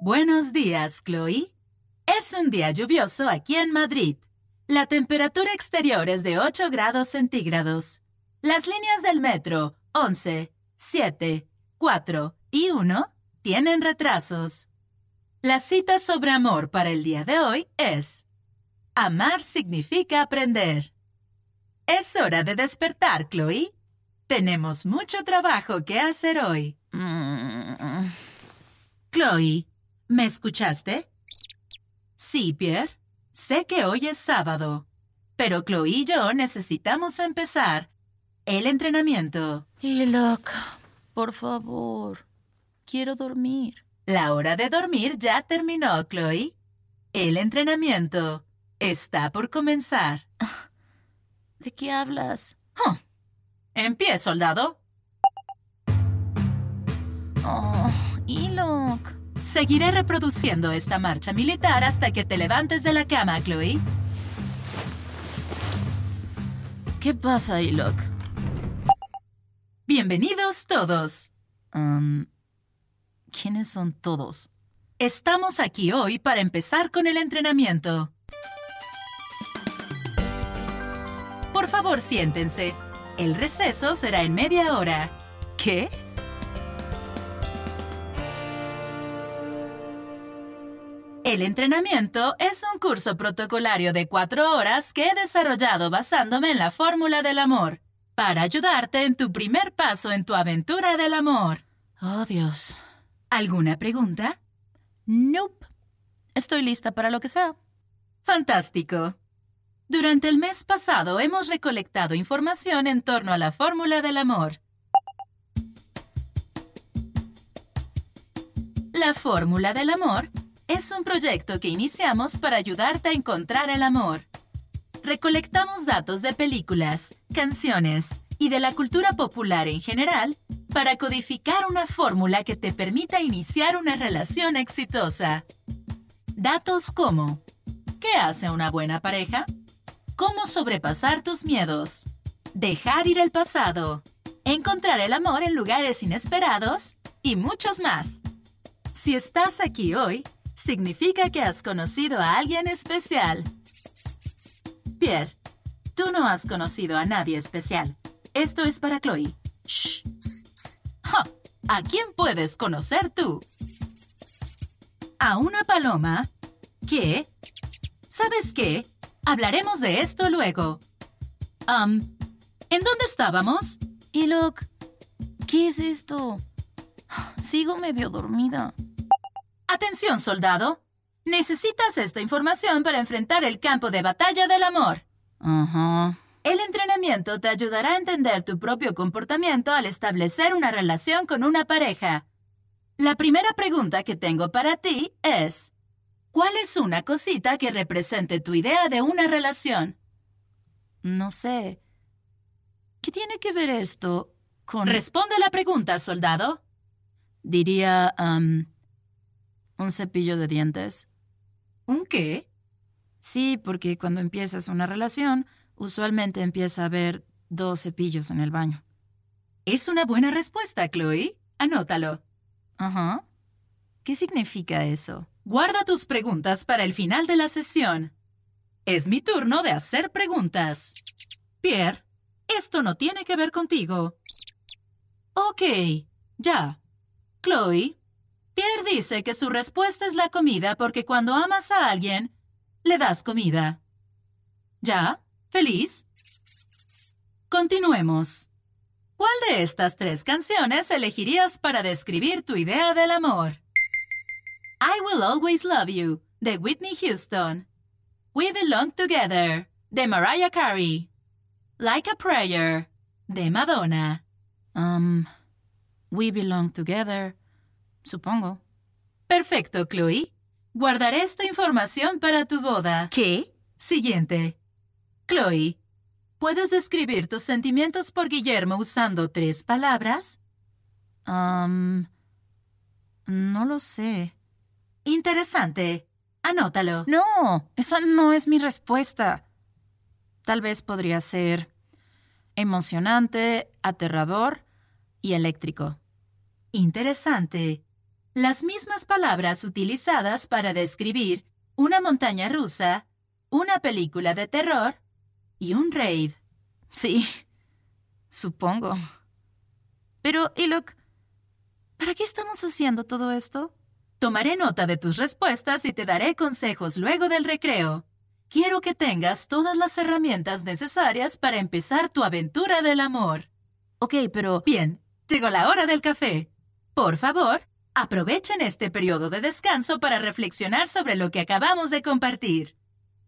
Buenos días, Chloe. Es un día lluvioso aquí en Madrid. La temperatura exterior es de 8 grados centígrados. Las líneas del metro 11, 7, 4 y 1 tienen retrasos. La cita sobre amor para el día de hoy es Amar significa aprender. Es hora de despertar, Chloe. Tenemos mucho trabajo que hacer hoy. Chloe, ¿me escuchaste? Sí, Pierre. Sé que hoy es sábado, pero Chloe y yo necesitamos empezar el entrenamiento. Hilok, por favor, quiero dormir. La hora de dormir ya terminó, Chloe. El entrenamiento está por comenzar. ¿De qué hablas? Huh. En pie, soldado. Oh, Hilok. Seguiré reproduciendo esta marcha militar hasta que te levantes de la cama, Chloe. ¿Qué pasa, Hilok? Bienvenidos todos. ¿Quiénes son todos? Estamos aquí hoy para empezar con el entrenamiento. Por favor, siéntense. El receso será en media hora. ¿Qué? El entrenamiento es un curso protocolario de cuatro horas que he desarrollado basándome en la fórmula del amor, para ayudarte en tu primer paso en tu aventura del amor. Oh, Dios. ¿Alguna pregunta? Nope. Estoy lista para lo que sea. Fantástico. Durante el mes pasado hemos recolectado información en torno a la fórmula del amor. La fórmula del amor es un proyecto que iniciamos para ayudarte a encontrar el amor. Recolectamos datos de películas, canciones y de la cultura popular en general para codificar una fórmula que te permita iniciar una relación exitosa. Datos como ¿Qué hace una buena pareja? ¿Cómo sobrepasar tus miedos? Dejar ir el pasado. Encontrar el amor en lugares inesperados y muchos más. Si estás aquí hoy, significa que has conocido a alguien especial. Pierre, tú no has conocido a nadie especial. Esto es para Chloe. Shh. Ja, ¿A quién puedes conocer tú? A una paloma. ¿Qué? ¿Sabes qué? Hablaremos de esto luego. Um, ¿En dónde estábamos? Hilok, ¿qué es esto? Sigo medio dormida. Atención, soldado. Necesitas esta información para enfrentar el campo de batalla del amor. Ajá. El entrenamiento te ayudará a entender tu propio comportamiento al establecer una relación con una pareja. La primera pregunta que tengo para ti es, ¿cuál es una cosita que represente tu idea de una relación? No sé. ¿Qué tiene que ver esto con... Responde la pregunta, soldado. Diría um, un cepillo de dientes. ¿Un qué? Sí, porque cuando empiezas una relación, usualmente empieza a haber dos cepillos en el baño. Es una buena respuesta, Chloe. Anótalo. Ajá. ¿Qué significa eso? Guarda tus preguntas para el final de la sesión. Es mi turno de hacer preguntas. Pierre, esto no tiene que ver contigo. Ok, ya. Chloe, Pierre dice que su respuesta es la comida porque cuando amas a alguien, le das comida. ¿Ya? ¿Feliz? Continuemos. ¿Cuál de estas tres canciones elegirías para describir tu idea del amor? I Will Always Love You, de Whitney Houston. We Belong Together, de Mariah Carey. Like a Prayer, de Madonna. Um, we belong together, supongo. Perfecto, Chloe. Guardaré esta información para tu boda. ¿Qué? Siguiente. Chloe, ¿puedes describir tus sentimientos por Guillermo usando tres palabras? Um, no lo sé. Interesante. Anótalo. No, esa no es mi respuesta. Tal vez podría ser emocionante, aterrador y eléctrico. Interesante. Las mismas palabras utilizadas para describir una montaña rusa, una película de terror y un rave. Sí, supongo. Pero, Ilok, ¿para qué estamos haciendo todo esto? Tomaré nota de tus respuestas y te daré consejos luego del recreo. Quiero que tengas todas las herramientas necesarias para empezar tu aventura del amor. Ok, pero... Bien, llegó la hora del café. Por favor, aprovechen este periodo de descanso para reflexionar sobre lo que acabamos de compartir.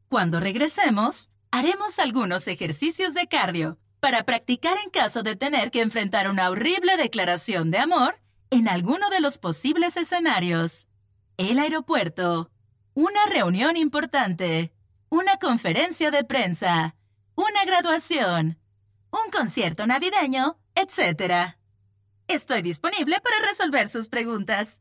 Cuando regresemos, haremos algunos ejercicios de cardio para practicar en caso de tener que enfrentar una horrible declaración de amor en alguno de los posibles escenarios. El aeropuerto, una reunión importante, una conferencia de prensa, una graduación, un concierto navideño, etc. Estoy disponible para resolver sus preguntas.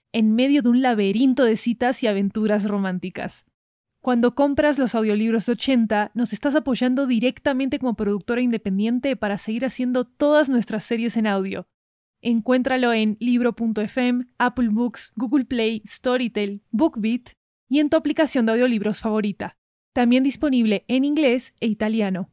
en medio de un laberinto de citas y aventuras románticas. Cuando compras los audiolibros de 80, nos estás apoyando directamente como productora independiente para seguir haciendo todas nuestras series en audio. Encuéntralo en libro.fm, Apple Books, Google Play, Storytel, BookBeat y en tu aplicación de audiolibros favorita. También disponible en inglés e italiano.